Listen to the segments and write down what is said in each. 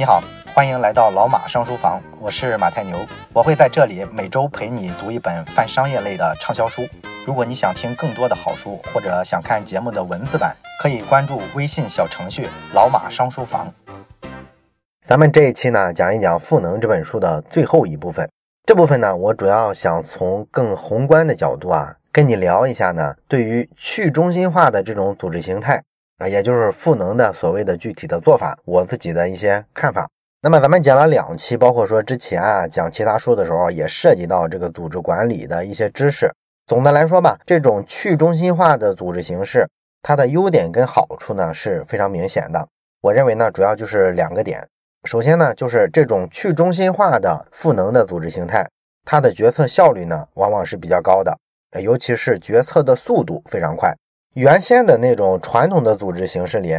你好，欢迎来到老马上书房，我是马太牛，我会在这里每周陪你读一本泛商业类的畅销书。如果你想听更多的好书，或者想看节目的文字版，可以关注微信小程序“老马上书房”。咱们这一期呢，讲一讲《赋能》这本书的最后一部分。这部分呢，我主要想从更宏观的角度啊，跟你聊一下呢，对于去中心化的这种组织形态。啊，也就是赋能的所谓的具体的做法，我自己的一些看法。那么咱们讲了两期，包括说之前啊讲其他书的时候，也涉及到这个组织管理的一些知识。总的来说吧，这种去中心化的组织形式，它的优点跟好处呢是非常明显的。我认为呢，主要就是两个点。首先呢，就是这种去中心化的赋能的组织形态，它的决策效率呢往往是比较高的，尤其是决策的速度非常快。原先的那种传统的组织形式里，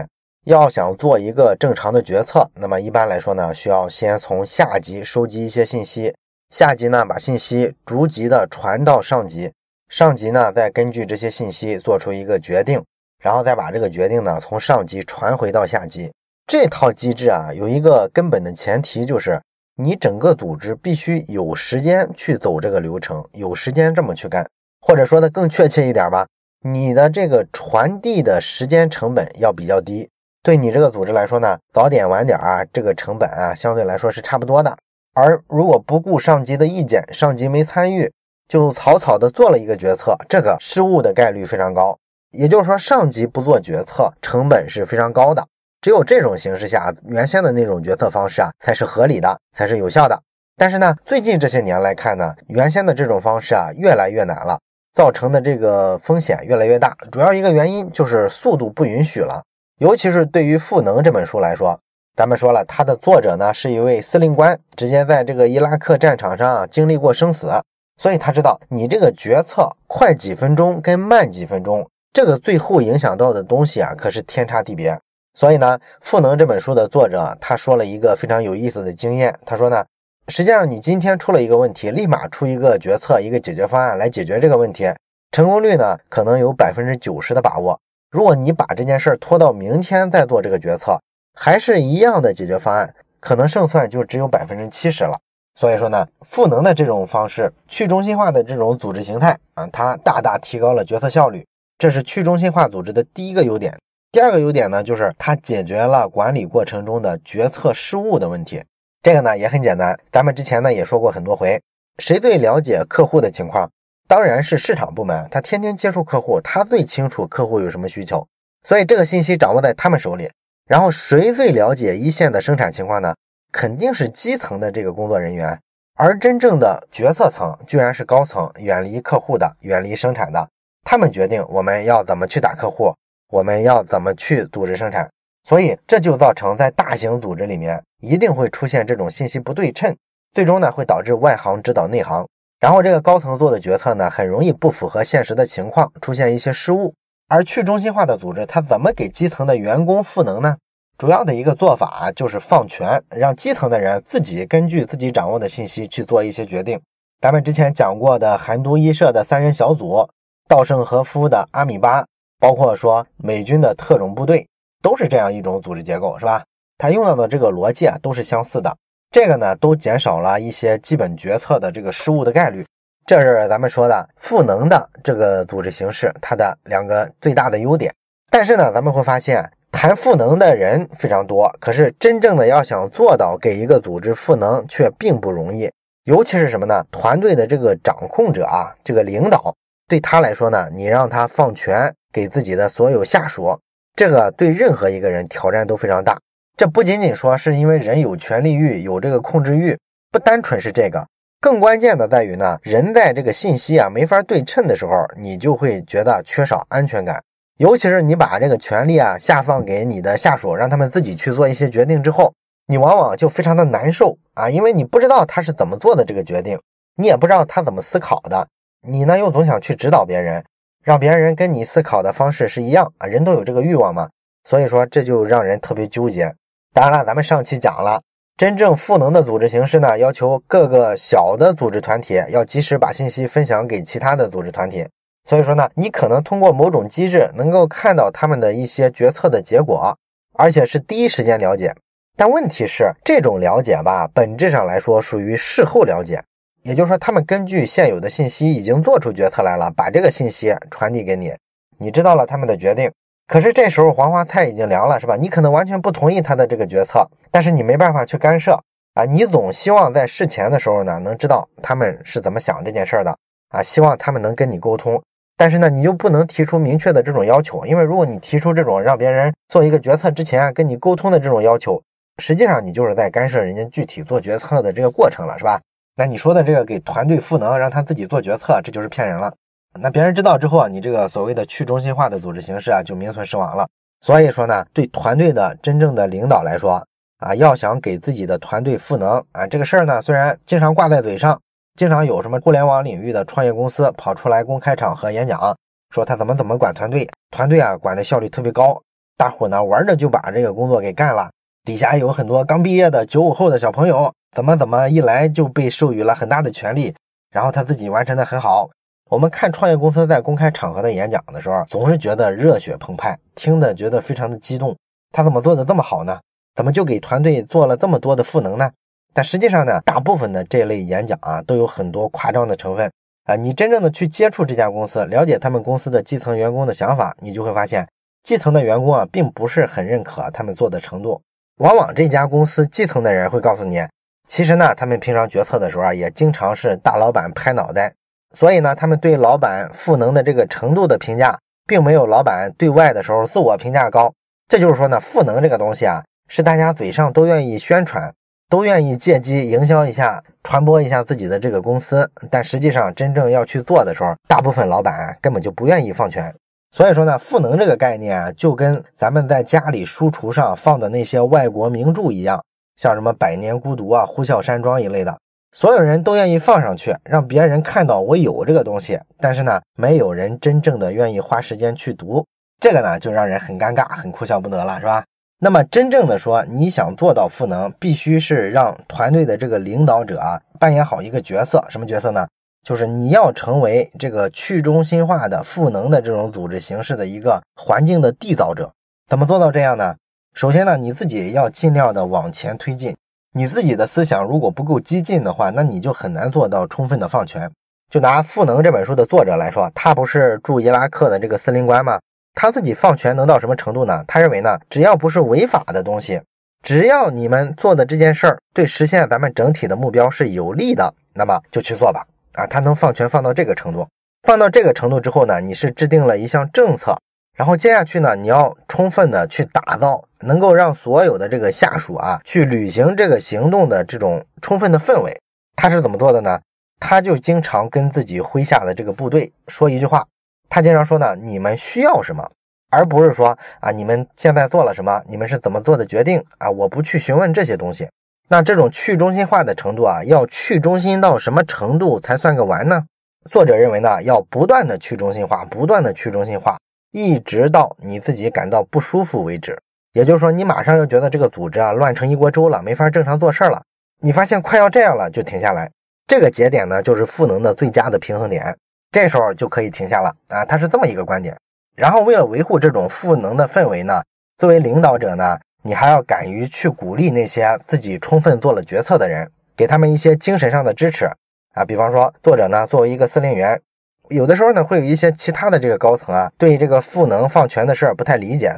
要想做一个正常的决策，那么一般来说呢，需要先从下级收集一些信息，下级呢把信息逐级的传到上级，上级呢再根据这些信息做出一个决定，然后再把这个决定呢从上级传回到下级。这套机制啊，有一个根本的前提，就是你整个组织必须有时间去走这个流程，有时间这么去干，或者说的更确切一点吧。你的这个传递的时间成本要比较低，对你这个组织来说呢，早点晚点啊，这个成本啊，相对来说是差不多的。而如果不顾上级的意见，上级没参与，就草草的做了一个决策，这个失误的概率非常高。也就是说，上级不做决策，成本是非常高的。只有这种形式下，原先的那种决策方式啊，才是合理的，才是有效的。但是呢，最近这些年来看呢，原先的这种方式啊，越来越难了。造成的这个风险越来越大，主要一个原因就是速度不允许了。尤其是对于《赋能》这本书来说，咱们说了，它的作者呢是一位司令官，直接在这个伊拉克战场上经历过生死，所以他知道你这个决策快几分钟跟慢几分钟，这个最后影响到的东西啊，可是天差地别。所以呢，《赋能》这本书的作者他说了一个非常有意思的经验，他说呢。实际上，你今天出了一个问题，立马出一个决策、一个解决方案来解决这个问题，成功率呢可能有百分之九十的把握。如果你把这件事儿拖到明天再做这个决策，还是一样的解决方案，可能胜算就只有百分之七十了。所以说呢，赋能的这种方式，去中心化的这种组织形态啊，它大大提高了决策效率，这是去中心化组织的第一个优点。第二个优点呢，就是它解决了管理过程中的决策失误的问题。这个呢也很简单，咱们之前呢也说过很多回，谁最了解客户的情况？当然是市场部门，他天天接触客户，他最清楚客户有什么需求，所以这个信息掌握在他们手里。然后谁最了解一线的生产情况呢？肯定是基层的这个工作人员，而真正的决策层居然是高层，远离客户的，远离生产的，他们决定我们要怎么去打客户，我们要怎么去组织生产。所以这就造成在大型组织里面一定会出现这种信息不对称，最终呢会导致外行指导内行，然后这个高层做的决策呢很容易不符合现实的情况，出现一些失误。而去中心化的组织，它怎么给基层的员工赋能呢？主要的一个做法就是放权，让基层的人自己根据自己掌握的信息去做一些决定。咱们之前讲过的韩都衣舍的三人小组，稻盛和夫的阿米巴，包括说美军的特种部队。都是这样一种组织结构，是吧？它用到的这个逻辑啊，都是相似的。这个呢，都减少了一些基本决策的这个失误的概率。这是咱们说的赋能的这个组织形式，它的两个最大的优点。但是呢，咱们会发现，谈赋能的人非常多，可是真正的要想做到给一个组织赋能，却并不容易。尤其是什么呢？团队的这个掌控者啊，这个领导对他来说呢，你让他放权给自己的所有下属。这个对任何一个人挑战都非常大。这不仅仅说是因为人有权利欲，有这个控制欲，不单纯是这个，更关键的在于呢，人在这个信息啊没法对称的时候，你就会觉得缺少安全感。尤其是你把这个权利啊下放给你的下属，让他们自己去做一些决定之后，你往往就非常的难受啊，因为你不知道他是怎么做的这个决定，你也不知道他怎么思考的，你呢又总想去指导别人。让别人跟你思考的方式是一样啊，人都有这个欲望嘛，所以说这就让人特别纠结。当然了，咱们上期讲了，真正赋能的组织形式呢，要求各个小的组织团体要及时把信息分享给其他的组织团体。所以说呢，你可能通过某种机制能够看到他们的一些决策的结果，而且是第一时间了解。但问题是，这种了解吧，本质上来说属于事后了解，也就是说，他们根据现有的信息已经做出决策来了，把这个信息传递给你，你知道了他们的决定。可是这时候黄花菜已经凉了，是吧？你可能完全不同意他的这个决策，但是你没办法去干涉啊。你总希望在事前的时候呢，能知道他们是怎么想这件事的啊，希望他们能跟你沟通。但是呢，你又不能提出明确的这种要求，因为如果你提出这种让别人做一个决策之前跟你沟通的这种要求，实际上你就是在干涉人家具体做决策的这个过程了，是吧？那你说的这个给团队赋能，让他自己做决策，这就是骗人了。那别人知道之后啊，你这个所谓的去中心化的组织形式啊，就名存实亡了。所以说呢，对团队的真正的领导来说啊，要想给自己的团队赋能啊，这个事儿呢，虽然经常挂在嘴上，经常有什么互联网领域的创业公司跑出来公开场合演讲，说他怎么怎么管团队，团队啊管的效率特别高，大伙呢玩着就把这个工作给干了，底下有很多刚毕业的九五后的小朋友，怎么怎么一来就被授予了很大的权利，然后他自己完成的很好。我们看创业公司在公开场合的演讲的时候，总是觉得热血澎湃，听的觉得非常的激动。他怎么做的这么好呢？怎么就给团队做了这么多的赋能呢？但实际上呢，大部分的这类演讲啊，都有很多夸张的成分啊。你真正的去接触这家公司，了解他们公司的基层员工的想法，你就会发现，基层的员工啊，并不是很认可他们做的程度。往往这家公司基层的人会告诉你，其实呢，他们平常决策的时候啊，也经常是大老板拍脑袋。所以呢，他们对老板赋能的这个程度的评价，并没有老板对外的时候自我评价高。这就是说呢，赋能这个东西啊，是大家嘴上都愿意宣传，都愿意借机营销一下、传播一下自己的这个公司，但实际上真正要去做的时候，大部分老板根本就不愿意放权。所以说呢，赋能这个概念啊，就跟咱们在家里书橱上放的那些外国名著一样，像什么《百年孤独》啊、《呼啸山庄》一类的。所有人都愿意放上去，让别人看到我有这个东西，但是呢，没有人真正的愿意花时间去读，这个呢，就让人很尴尬，很哭笑不得了，是吧？那么，真正的说，你想做到赋能，必须是让团队的这个领导者啊，扮演好一个角色，什么角色呢？就是你要成为这个去中心化的赋能的这种组织形式的一个环境的缔造者。怎么做到这样呢？首先呢，你自己要尽量的往前推进。你自己的思想如果不够激进的话，那你就很难做到充分的放权。就拿《赋能》这本书的作者来说，他不是驻伊拉克的这个司令官吗？他自己放权能到什么程度呢？他认为呢，只要不是违法的东西，只要你们做的这件事儿对实现咱们整体的目标是有利的，那么就去做吧。啊，他能放权放到这个程度，放到这个程度之后呢，你是制定了一项政策。然后接下去呢，你要充分的去打造能够让所有的这个下属啊去履行这个行动的这种充分的氛围。他是怎么做的呢？他就经常跟自己麾下的这个部队说一句话，他经常说呢：“你们需要什么？”而不是说啊，你们现在做了什么？你们是怎么做的决定啊？我不去询问这些东西。那这种去中心化的程度啊，要去中心到什么程度才算个完呢？作者认为呢，要不断的去中心化，不断的去中心化。一直到你自己感到不舒服为止，也就是说，你马上要觉得这个组织啊乱成一锅粥了，没法正常做事了。你发现快要这样了，就停下来。这个节点呢，就是赋能的最佳的平衡点，这时候就可以停下了啊。他是这么一个观点。然后，为了维护这种赋能的氛围呢，作为领导者呢，你还要敢于去鼓励那些自己充分做了决策的人，给他们一些精神上的支持啊。比方说，作者呢，作为一个司令员。有的时候呢，会有一些其他的这个高层啊，对这个赋能放权的事儿不太理解，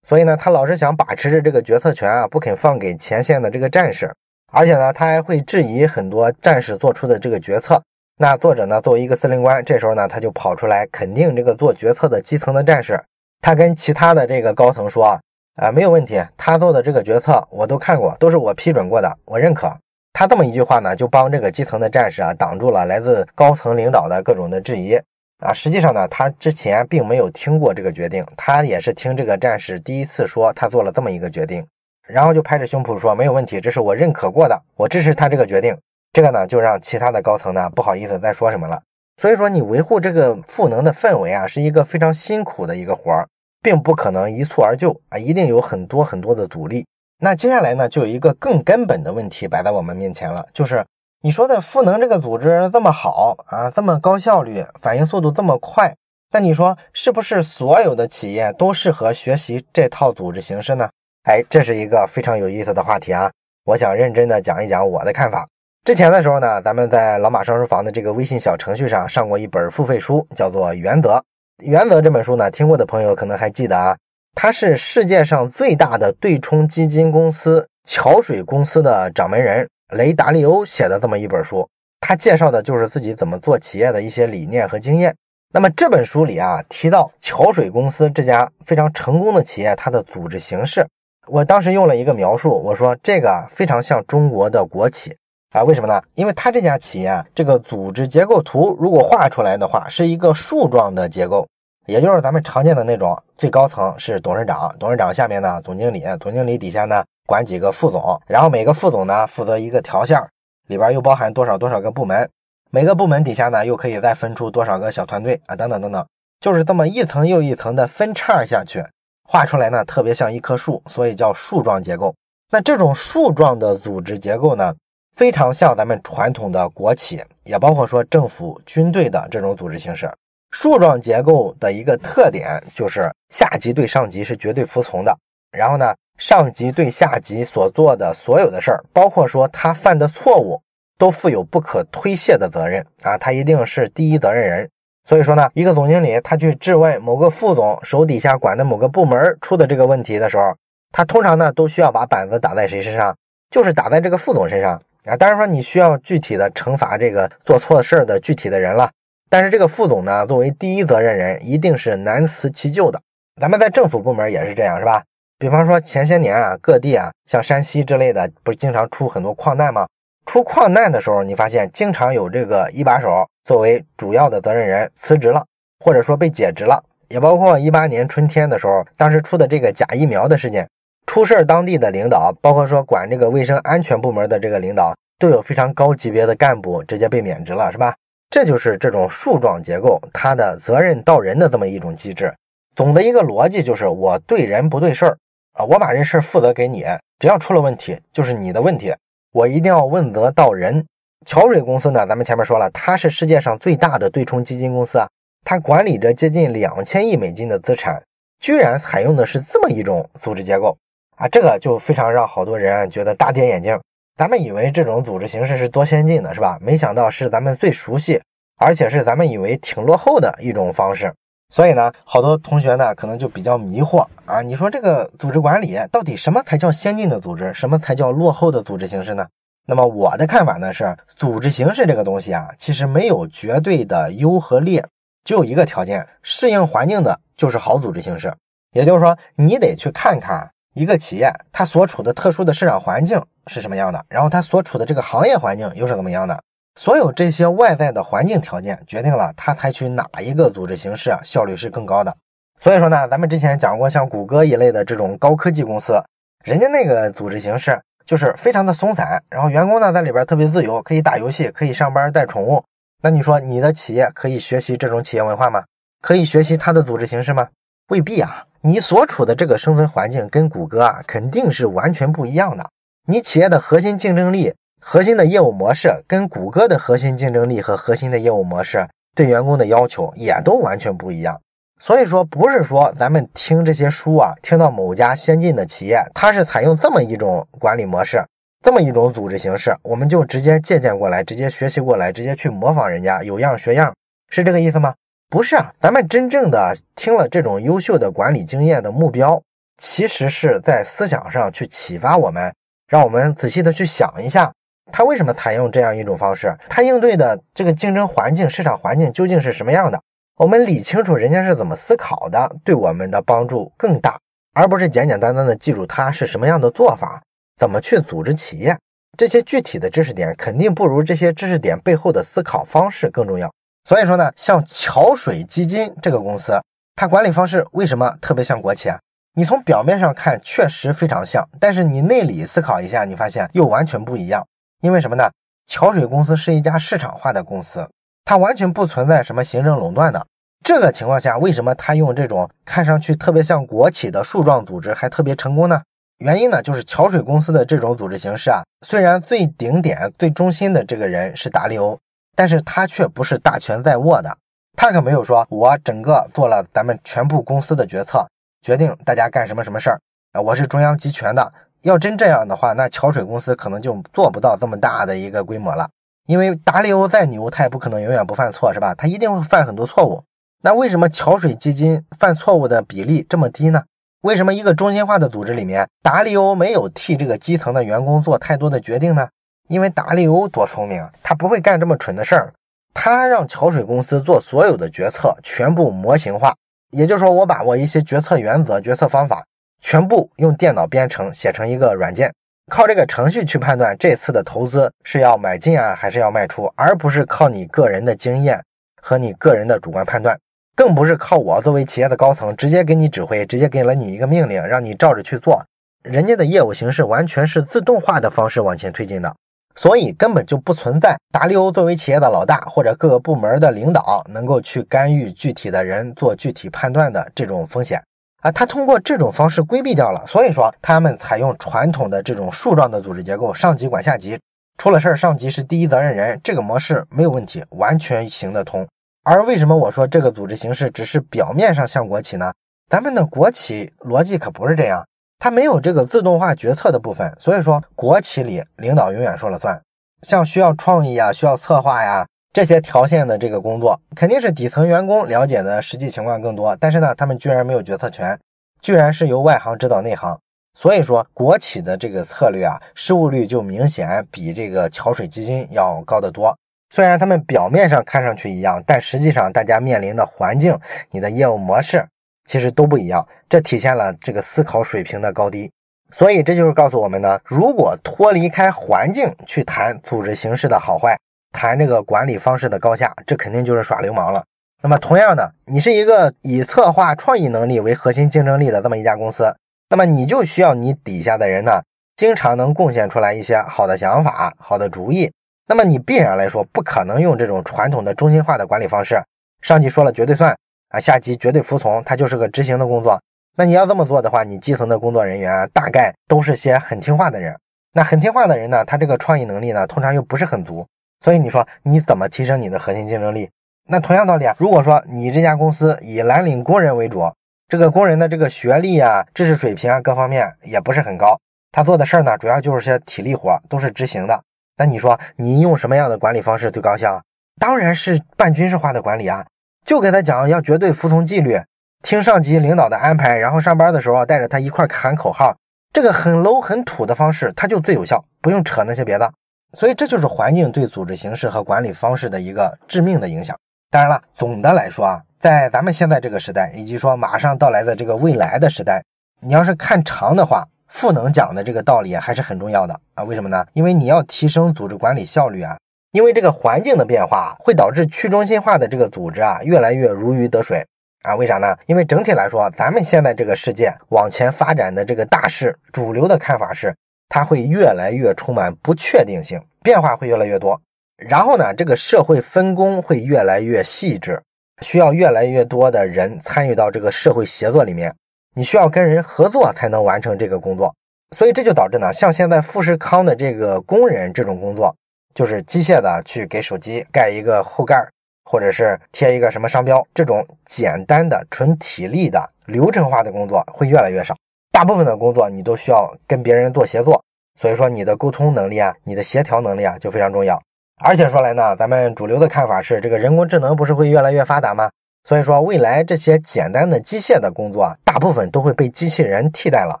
所以呢，他老是想把持着这个决策权啊，不肯放给前线的这个战士，而且呢，他还会质疑很多战士做出的这个决策。那作者呢，作为一个司令官，这时候呢，他就跑出来肯定这个做决策的基层的战士，他跟其他的这个高层说啊，啊，没有问题，他做的这个决策我都看过，都是我批准过的，我认可。他这么一句话呢，就帮这个基层的战士啊挡住了来自高层领导的各种的质疑啊。实际上呢，他之前并没有听过这个决定，他也是听这个战士第一次说他做了这么一个决定，然后就拍着胸脯说没有问题，这是我认可过的，我支持他这个决定。这个呢，就让其他的高层呢不好意思再说什么了。所以说，你维护这个赋能的氛围啊，是一个非常辛苦的一个活儿，并不可能一蹴而就啊，一定有很多很多的阻力。那接下来呢，就有一个更根本的问题摆在我们面前了，就是你说的赋能这个组织这么好啊，这么高效率，反应速度这么快，那你说是不是所有的企业都适合学习这套组织形式呢？哎，这是一个非常有意思的话题啊！我想认真的讲一讲我的看法。之前的时候呢，咱们在老马上书房的这个微信小程序上上过一本付费书，叫做《原则》。《原则》这本书呢，听过的朋友可能还记得啊，他是世界上最大的对冲基金公司桥水公司的掌门人雷达利欧写的这么一本书。他介绍的就是自己怎么做企业的一些理念和经验。那么这本书里啊，提到桥水公司这家非常成功的企业，它的组织形式，我当时用了一个描述，我说这个非常像中国的国企。啊，为什么呢？因为它这家企业这个组织结构图如果画出来的话，是一个树状的结构，也就是咱们常见的那种，最高层是董事长，董事长下面呢总经理，总经理底下呢管几个副总，然后每个副总呢负责一个条线，里边又包含多少多少个部门，每个部门底下呢又可以再分出多少个小团队啊，等等等等，就是这么一层又一层的分叉下去，画出来呢特别像一棵树，所以叫树状结构。那这种树状的组织结构呢？非常像咱们传统的国企，也包括说政府、军队的这种组织形式。树状结构的一个特点就是下级对上级是绝对服从的，然后呢，上级对下级所做的所有的事儿，包括说他犯的错误，都负有不可推卸的责任啊，他一定是第一责任人。所以说呢，一个总经理他去质问某个副总手底下管的某个部门出的这个问题的时候，他通常呢都需要把板子打在谁身上？就是打在这个副总身上。啊，当然说你需要具体的惩罚这个做错事儿的具体的人了，但是这个副总呢，作为第一责任人，一定是难辞其咎的。咱们在政府部门也是这样，是吧？比方说前些年啊，各地啊，像山西之类的，不是经常出很多矿难吗？出矿难的时候，你发现经常有这个一把手作为主要的责任人辞职了，或者说被解职了。也包括一八年春天的时候，当时出的这个假疫苗的事件。出事儿，当地的领导，包括说管这个卫生安全部门的这个领导，都有非常高级别的干部直接被免职了，是吧？这就是这种树状结构，它的责任到人的这么一种机制。总的一个逻辑就是，我对人不对事儿啊，我把这事儿负责给你，只要出了问题就是你的问题，我一定要问责到人。桥水公司呢，咱们前面说了，它是世界上最大的对冲基金公司啊，它管理着接近两千亿美金的资产，居然采用的是这么一种组织结构。啊，这个就非常让好多人啊觉得大跌眼镜。咱们以为这种组织形式是多先进的，是吧？没想到是咱们最熟悉，而且是咱们以为挺落后的一种方式。所以呢，好多同学呢可能就比较迷惑啊。你说这个组织管理到底什么才叫先进的组织，什么才叫落后的组织形式呢？那么我的看法呢是，组织形式这个东西啊，其实没有绝对的优和劣，只有一个条件：适应环境的就是好组织形式。也就是说，你得去看看。一个企业它所处的特殊的市场环境是什么样的？然后它所处的这个行业环境又是怎么样的？所有这些外在的环境条件决定了它采取哪一个组织形式啊，效率是更高的。所以说呢，咱们之前讲过，像谷歌一类的这种高科技公司，人家那个组织形式就是非常的松散，然后员工呢在里边特别自由，可以打游戏，可以上班带宠物。那你说你的企业可以学习这种企业文化吗？可以学习它的组织形式吗？未必啊。你所处的这个生存环境跟谷歌啊肯定是完全不一样的。你企业的核心竞争力、核心的业务模式跟谷歌的核心竞争力和核心的业务模式对员工的要求也都完全不一样。所以说，不是说咱们听这些书啊，听到某家先进的企业它是采用这么一种管理模式、这么一种组织形式，我们就直接借鉴过来、直接学习过来、直接去模仿人家，有样学样，是这个意思吗？不是啊，咱们真正的听了这种优秀的管理经验的目标，其实是在思想上去启发我们，让我们仔细的去想一下，他为什么采用这样一种方式，他应对的这个竞争环境、市场环境究竟是什么样的？我们理清楚人家是怎么思考的，对我们的帮助更大，而不是简简单单的记住他是什么样的做法，怎么去组织企业，这些具体的知识点肯定不如这些知识点背后的思考方式更重要。所以说呢，像桥水基金这个公司，它管理方式为什么特别像国企啊？你从表面上看确实非常像，但是你内里思考一下，你发现又完全不一样。因为什么呢？桥水公司是一家市场化的公司，它完全不存在什么行政垄断的。这个情况下，为什么它用这种看上去特别像国企的树状组织还特别成功呢？原因呢，就是桥水公司的这种组织形式啊，虽然最顶点、最中心的这个人是达利欧。但是他却不是大权在握的，他可没有说，我整个做了咱们全部公司的决策，决定大家干什么什么事儿。啊，我是中央集权的。要真这样的话，那桥水公司可能就做不到这么大的一个规模了。因为达利欧再牛，他也不可能永远不犯错，是吧？他一定会犯很多错误。那为什么桥水基金犯错误的比例这么低呢？为什么一个中心化的组织里面，达利欧没有替这个基层的员工做太多的决定呢？因为达利欧多聪明，他不会干这么蠢的事儿。他让桥水公司做所有的决策全部模型化，也就是说，我把我一些决策原则、决策方法全部用电脑编程写成一个软件，靠这个程序去判断这次的投资是要买进啊，还是要卖出，而不是靠你个人的经验和你个人的主观判断。更不是靠我作为企业的高层直接给你指挥，直接给了你一个命令，让你照着去做。人家的业务形式完全是自动化的方式往前推进的，所以根本就不存在达利欧作为企业的老大或者各个部门的领导能够去干预具体的人做具体判断的这种风险啊。他通过这种方式规避掉了，所以说他们采用传统的这种树状的组织结构，上级管下级，出了事儿上级是第一责任人，这个模式没有问题，完全行得通。而为什么我说这个组织形式只是表面上像国企呢？咱们的国企逻辑可不是这样，它没有这个自动化决策的部分。所以说，国企里领导永远说了算。像需要创意啊、需要策划呀这些条线的这个工作，肯定是底层员工了解的实际情况更多。但是呢，他们居然没有决策权，居然是由外行指导内行。所以说，国企的这个策略啊，失误率就明显比这个桥水基金要高得多。虽然他们表面上看上去一样，但实际上大家面临的环境、你的业务模式其实都不一样。这体现了这个思考水平的高低。所以这就是告诉我们呢，如果脱离开环境去谈组织形式的好坏，谈这个管理方式的高下，这肯定就是耍流氓了。那么同样的，你是一个以策划创意能力为核心竞争力的这么一家公司，那么你就需要你底下的人呢，经常能贡献出来一些好的想法、好的主意。那么你必然来说不可能用这种传统的中心化的管理方式，上级说了绝对算啊，下级绝对服从，它就是个执行的工作。那你要这么做的话，你基层的工作人员大概都是些很听话的人。那很听话的人呢，他这个创意能力呢，通常又不是很足。所以你说你怎么提升你的核心竞争力？那同样道理啊，如果说你这家公司以蓝领工人为主，这个工人的这个学历啊、知识水平啊各方面也不是很高，他做的事儿呢，主要就是些体力活，都是执行的。那你说你用什么样的管理方式最高效？当然是半军事化的管理啊！就给他讲要绝对服从纪律，听上级领导的安排，然后上班的时候带着他一块喊口号，这个很 low 很土的方式，它就最有效，不用扯那些别的。所以这就是环境对组织形式和管理方式的一个致命的影响。当然了，总的来说啊，在咱们现在这个时代，以及说马上到来的这个未来的时代，你要是看长的话。赋能讲的这个道理还是很重要的啊？为什么呢？因为你要提升组织管理效率啊。因为这个环境的变化会导致去中心化的这个组织啊越来越如鱼得水啊。为啥呢？因为整体来说，咱们现在这个世界往前发展的这个大势，主流的看法是它会越来越充满不确定性，变化会越来越多。然后呢，这个社会分工会越来越细致，需要越来越多的人参与到这个社会协作里面。你需要跟人合作才能完成这个工作，所以这就导致呢，像现在富士康的这个工人这种工作，就是机械的去给手机盖一个后盖，或者是贴一个什么商标，这种简单的纯体力的流程化的工作会越来越少。大部分的工作你都需要跟别人做协作，所以说你的沟通能力啊，你的协调能力啊就非常重要。而且说来呢，咱们主流的看法是，这个人工智能不是会越来越发达吗？所以说，未来这些简单的机械的工作啊，大部分都会被机器人替代了。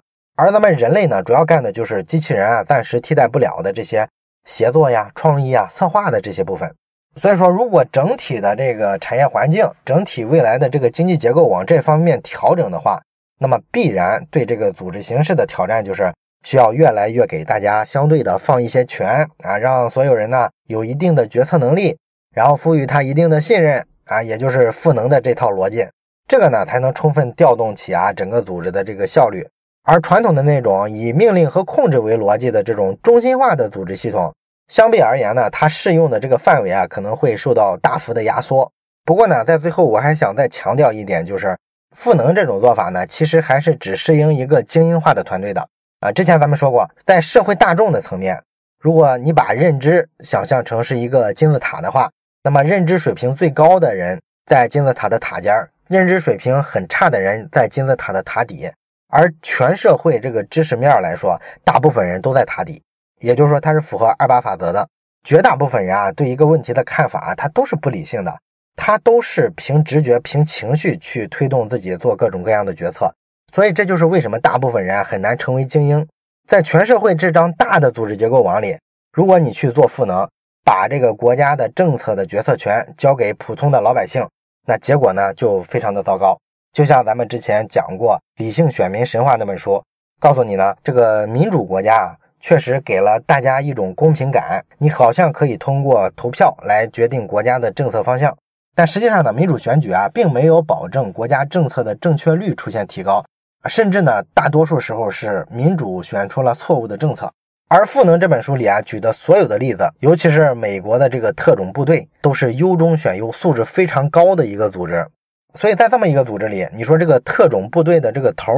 而咱们人类呢，主要干的就是机器人啊暂时替代不了的这些协作呀、创意啊、策划的这些部分。所以说，如果整体的这个产业环境、整体未来的这个经济结构往这方面调整的话，那么必然对这个组织形式的挑战就是需要越来越给大家相对的放一些权啊，让所有人呢有一定的决策能力，然后赋予他一定的信任。啊，也就是赋能的这套逻辑，这个呢才能充分调动起啊整个组织的这个效率。而传统的那种以命令和控制为逻辑的这种中心化的组织系统，相比而言呢，它适用的这个范围啊可能会受到大幅的压缩。不过呢，在最后我还想再强调一点，就是赋能这种做法呢，其实还是只适应一个精英化的团队的啊。之前咱们说过，在社会大众的层面，如果你把认知想象成是一个金字塔的话。那么，认知水平最高的人在金字塔的塔尖儿，认知水平很差的人在金字塔的塔底。而全社会这个知识面来说，大部分人都在塔底，也就是说，它是符合二八法则的。绝大部分人啊，对一个问题的看法，他都是不理性的，他都是凭直觉、凭情绪去推动自己做各种各样的决策。所以，这就是为什么大部分人很难成为精英。在全社会这张大的组织结构网里，如果你去做赋能，把这个国家的政策的决策权交给普通的老百姓，那结果呢就非常的糟糕。就像咱们之前讲过《理性选民神话》那本书，告诉你呢，这个民主国家啊。确实给了大家一种公平感，你好像可以通过投票来决定国家的政策方向，但实际上呢，民主选举啊，并没有保证国家政策的正确率出现提高，甚至呢，大多数时候是民主选出了错误的政策。而《赋能》这本书里啊举的所有的例子，尤其是美国的这个特种部队，都是优中选优、素质非常高的一个组织，所以在这么一个组织里，你说这个特种部队的这个头。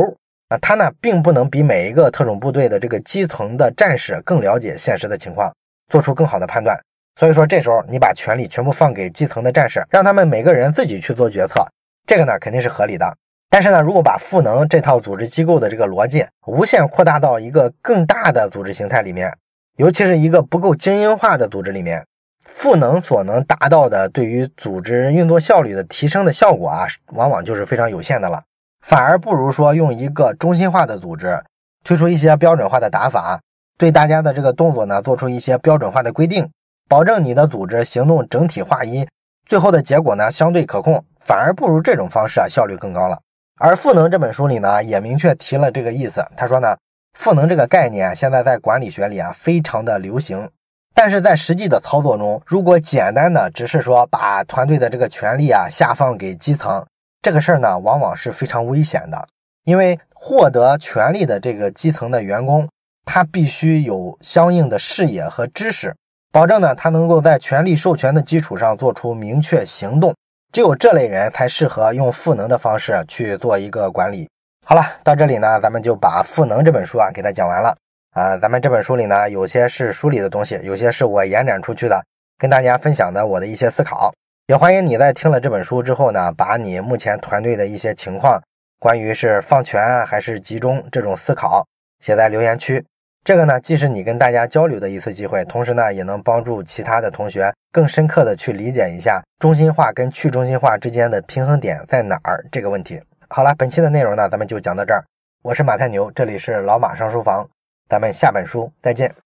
啊，他呢并不能比每一个特种部队的这个基层的战士更了解现实的情况，做出更好的判断。所以说，这时候你把权力全部放给基层的战士，让他们每个人自己去做决策，这个呢肯定是合理的。但是呢，如果把赋能这套组织机构的这个逻辑无限扩大到一个更大的组织形态里面，尤其是一个不够精英化的组织里面，赋能所能达到的对于组织运作效率的提升的效果啊，往往就是非常有限的了。反而不如说用一个中心化的组织推出一些标准化的打法，对大家的这个动作呢做出一些标准化的规定，保证你的组织行动整体划一，最后的结果呢相对可控。反而不如这种方式啊效率更高了。而《赋能》这本书里呢也明确提了这个意思，他说呢，赋能这个概念现在在管理学里啊非常的流行，但是在实际的操作中，如果简单的只是说把团队的这个权力啊下放给基层。这个事儿呢，往往是非常危险的，因为获得权力的这个基层的员工，他必须有相应的视野和知识，保证呢他能够在权力授权的基础上做出明确行动。只有这类人才适合用赋能的方式去做一个管理。好了，到这里呢，咱们就把《赋能》这本书啊给它讲完了啊。咱们这本书里呢，有些是书里的东西，有些是我延展出去的，跟大家分享的我的一些思考。也欢迎你在听了这本书之后呢，把你目前团队的一些情况，关于是放权还是集中这种思考写在留言区。这个呢，既是你跟大家交流的一次机会，同时呢，也能帮助其他的同学更深刻的去理解一下中心化跟去中心化之间的平衡点在哪儿这个问题。好了，本期的内容呢，咱们就讲到这儿。我是马太牛，这里是老马上书房，咱们下本书再见。